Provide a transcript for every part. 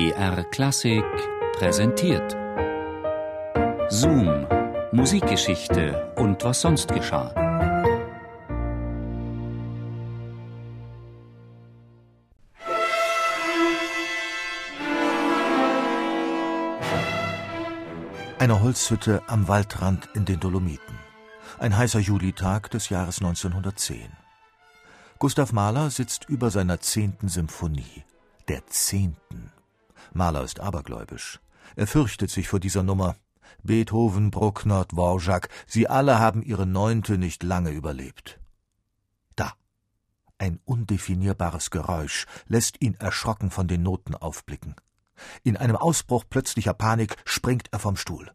BR Klassik präsentiert. Zoom, Musikgeschichte und was sonst geschah. Eine Holzhütte am Waldrand in den Dolomiten. Ein heißer Julitag des Jahres 1910. Gustav Mahler sitzt über seiner zehnten Symphonie. Der zehnten. Mahler ist abergläubisch. Er fürchtet sich vor dieser Nummer. Beethoven, Bruckner, Dvorak, sie alle haben ihre neunte nicht lange überlebt. Da. Ein undefinierbares Geräusch lässt ihn erschrocken von den Noten aufblicken. In einem Ausbruch plötzlicher Panik springt er vom Stuhl.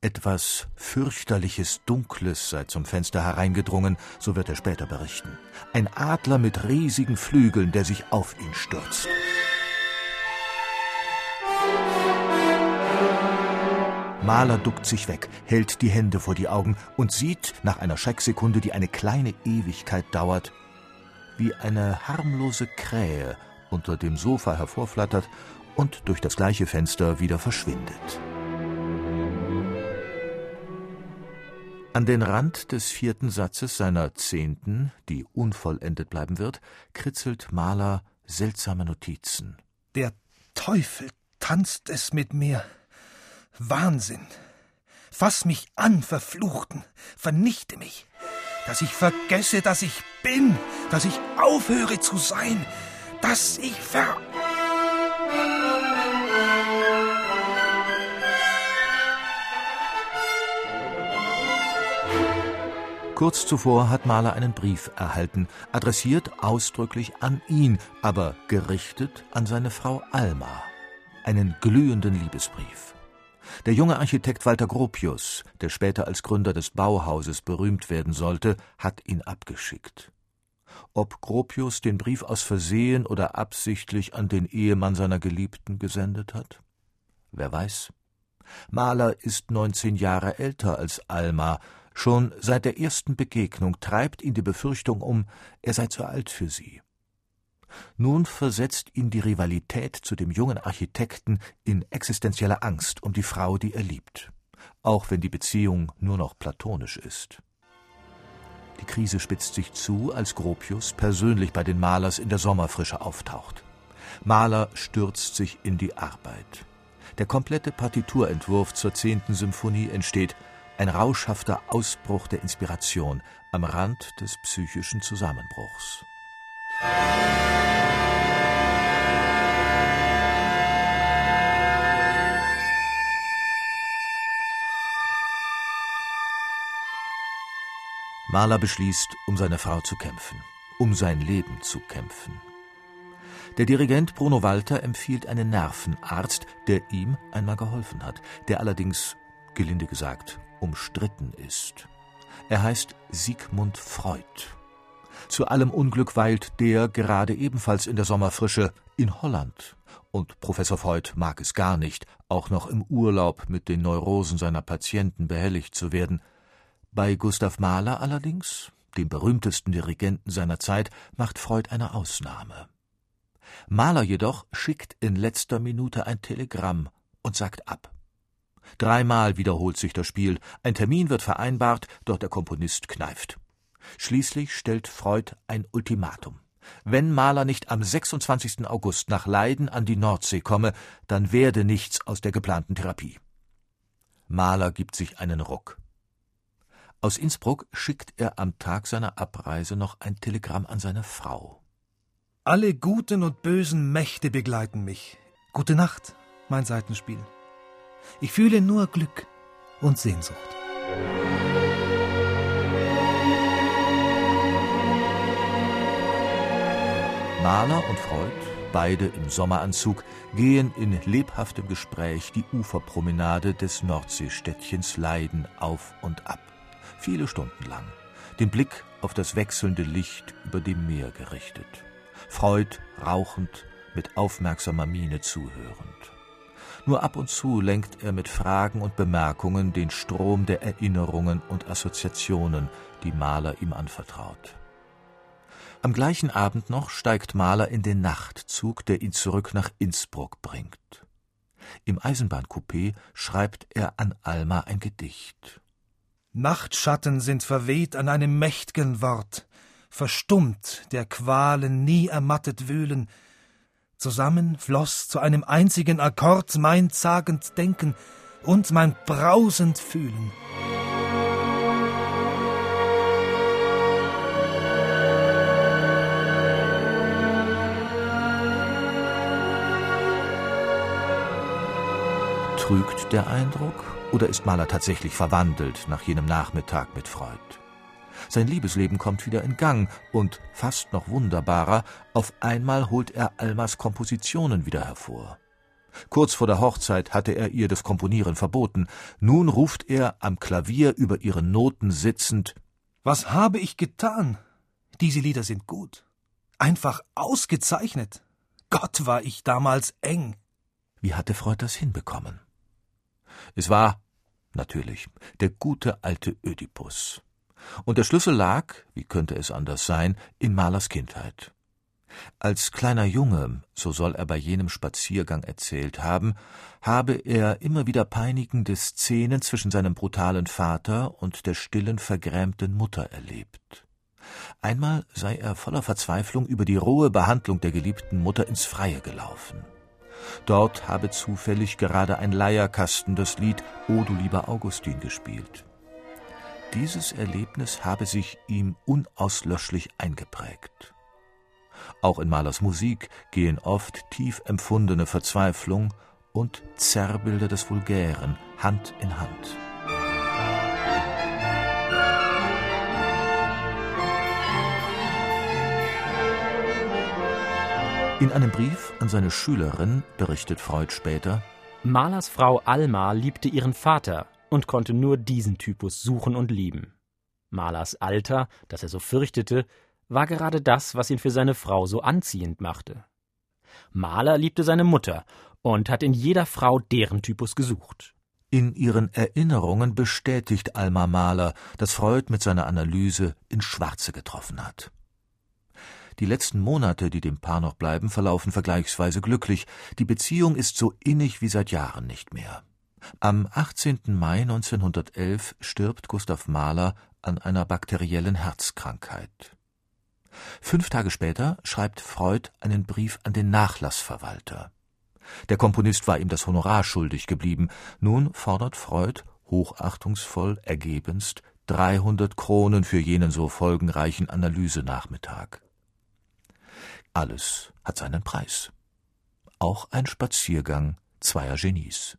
Etwas fürchterliches Dunkles sei zum Fenster hereingedrungen, so wird er später berichten. Ein Adler mit riesigen Flügeln, der sich auf ihn stürzt. Maler duckt sich weg, hält die Hände vor die Augen und sieht, nach einer Schrecksekunde, die eine kleine Ewigkeit dauert, wie eine harmlose Krähe unter dem Sofa hervorflattert und durch das gleiche Fenster wieder verschwindet. An den Rand des vierten Satzes seiner zehnten, die unvollendet bleiben wird, kritzelt Maler seltsame Notizen. Der Teufel tanzt es mit mir. Wahnsinn. Fass mich an, Verfluchten, vernichte mich, dass ich vergesse, dass ich bin, dass ich aufhöre zu sein, dass ich ver Kurz zuvor hat Mahler einen Brief erhalten, adressiert ausdrücklich an ihn, aber gerichtet an seine Frau Alma. Einen glühenden Liebesbrief. Der junge Architekt Walter Gropius, der später als Gründer des Bauhauses berühmt werden sollte, hat ihn abgeschickt. Ob Gropius den Brief aus Versehen oder absichtlich an den Ehemann seiner Geliebten gesendet hat? Wer weiß. Mahler ist neunzehn Jahre älter als Alma, Schon seit der ersten Begegnung treibt ihn die Befürchtung um, er sei zu alt für sie. Nun versetzt ihn die Rivalität zu dem jungen Architekten in existenzielle Angst um die Frau, die er liebt, auch wenn die Beziehung nur noch platonisch ist. Die Krise spitzt sich zu, als Gropius persönlich bei den Malers in der Sommerfrische auftaucht. Maler stürzt sich in die Arbeit. Der komplette Partiturentwurf zur zehnten Symphonie entsteht, ein rauschhafter Ausbruch der Inspiration am Rand des psychischen Zusammenbruchs. Mahler beschließt, um seine Frau zu kämpfen, um sein Leben zu kämpfen. Der Dirigent Bruno Walter empfiehlt einen Nervenarzt, der ihm einmal geholfen hat, der allerdings, gelinde gesagt, umstritten ist. Er heißt Sigmund Freud. Zu allem Unglück weilt der gerade ebenfalls in der Sommerfrische in Holland. Und Professor Freud mag es gar nicht, auch noch im Urlaub mit den Neurosen seiner Patienten behelligt zu werden. Bei Gustav Mahler allerdings, dem berühmtesten Dirigenten seiner Zeit, macht Freud eine Ausnahme. Mahler jedoch schickt in letzter Minute ein Telegramm und sagt ab. Dreimal wiederholt sich das Spiel, ein Termin wird vereinbart, doch der Komponist kneift. Schließlich stellt Freud ein Ultimatum. Wenn Mahler nicht am 26. August nach Leiden an die Nordsee komme, dann werde nichts aus der geplanten Therapie. Mahler gibt sich einen Ruck. Aus Innsbruck schickt er am Tag seiner Abreise noch ein Telegramm an seine Frau. Alle guten und bösen Mächte begleiten mich. Gute Nacht, mein Seitenspiel. Ich fühle nur Glück und Sehnsucht. Mahler und Freud, beide im Sommeranzug, gehen in lebhaftem Gespräch die Uferpromenade des Nordseestädtchens Leiden auf und ab. Viele Stunden lang. Den Blick auf das wechselnde Licht über dem Meer gerichtet. Freud rauchend, mit aufmerksamer Miene zuhörend. Nur ab und zu lenkt er mit Fragen und Bemerkungen den Strom der Erinnerungen und Assoziationen, die Maler ihm anvertraut. Am gleichen Abend noch steigt Mahler in den Nachtzug, der ihn zurück nach Innsbruck bringt. Im Eisenbahncoupé schreibt er an Alma ein Gedicht. Nachtschatten sind verweht an einem mächt'gen Wort, verstummt der Qualen nie ermattet wühlen. Zusammen floss zu einem einzigen Akkord mein zagend Denken und mein brausend Fühlen. Trügt der Eindruck oder ist Mahler tatsächlich verwandelt nach jenem Nachmittag mit Freud? Sein Liebesleben kommt wieder in Gang und, fast noch wunderbarer, auf einmal holt er Almas Kompositionen wieder hervor. Kurz vor der Hochzeit hatte er ihr das Komponieren verboten. Nun ruft er am Klavier über ihre Noten sitzend Was habe ich getan? Diese Lieder sind gut. Einfach ausgezeichnet. Gott war ich damals eng. Wie hatte Freud das hinbekommen? Es war, natürlich, der gute alte Ödipus. Und der Schlüssel lag, wie könnte es anders sein, in Malers Kindheit. Als kleiner Junge, so soll er bei jenem Spaziergang erzählt haben, habe er immer wieder peinigende Szenen zwischen seinem brutalen Vater und der stillen, vergrämten Mutter erlebt. Einmal sei er voller Verzweiflung über die rohe Behandlung der geliebten Mutter ins Freie gelaufen. Dort habe zufällig gerade ein Leierkasten das Lied O du lieber Augustin gespielt. Dieses Erlebnis habe sich ihm unauslöschlich eingeprägt. Auch in Malers Musik gehen oft tief empfundene Verzweiflung und Zerrbilder des Vulgären Hand in Hand. In einem Brief an seine Schülerin berichtet Freud später Malers Frau Alma liebte ihren Vater und konnte nur diesen Typus suchen und lieben. Malers Alter, das er so fürchtete, war gerade das, was ihn für seine Frau so anziehend machte. Maler liebte seine Mutter und hat in jeder Frau deren Typus gesucht. In ihren Erinnerungen bestätigt Alma Mahler, dass Freud mit seiner Analyse ins Schwarze getroffen hat. Die letzten Monate, die dem Paar noch bleiben, verlaufen vergleichsweise glücklich. Die Beziehung ist so innig wie seit Jahren nicht mehr. Am 18. Mai 1911 stirbt Gustav Mahler an einer bakteriellen Herzkrankheit. Fünf Tage später schreibt Freud einen Brief an den Nachlassverwalter. Der Komponist war ihm das Honorar schuldig geblieben. Nun fordert Freud, hochachtungsvoll, ergebenst, 300 Kronen für jenen so folgenreichen Analysenachmittag. Alles hat seinen Preis. Auch ein Spaziergang zweier Genies.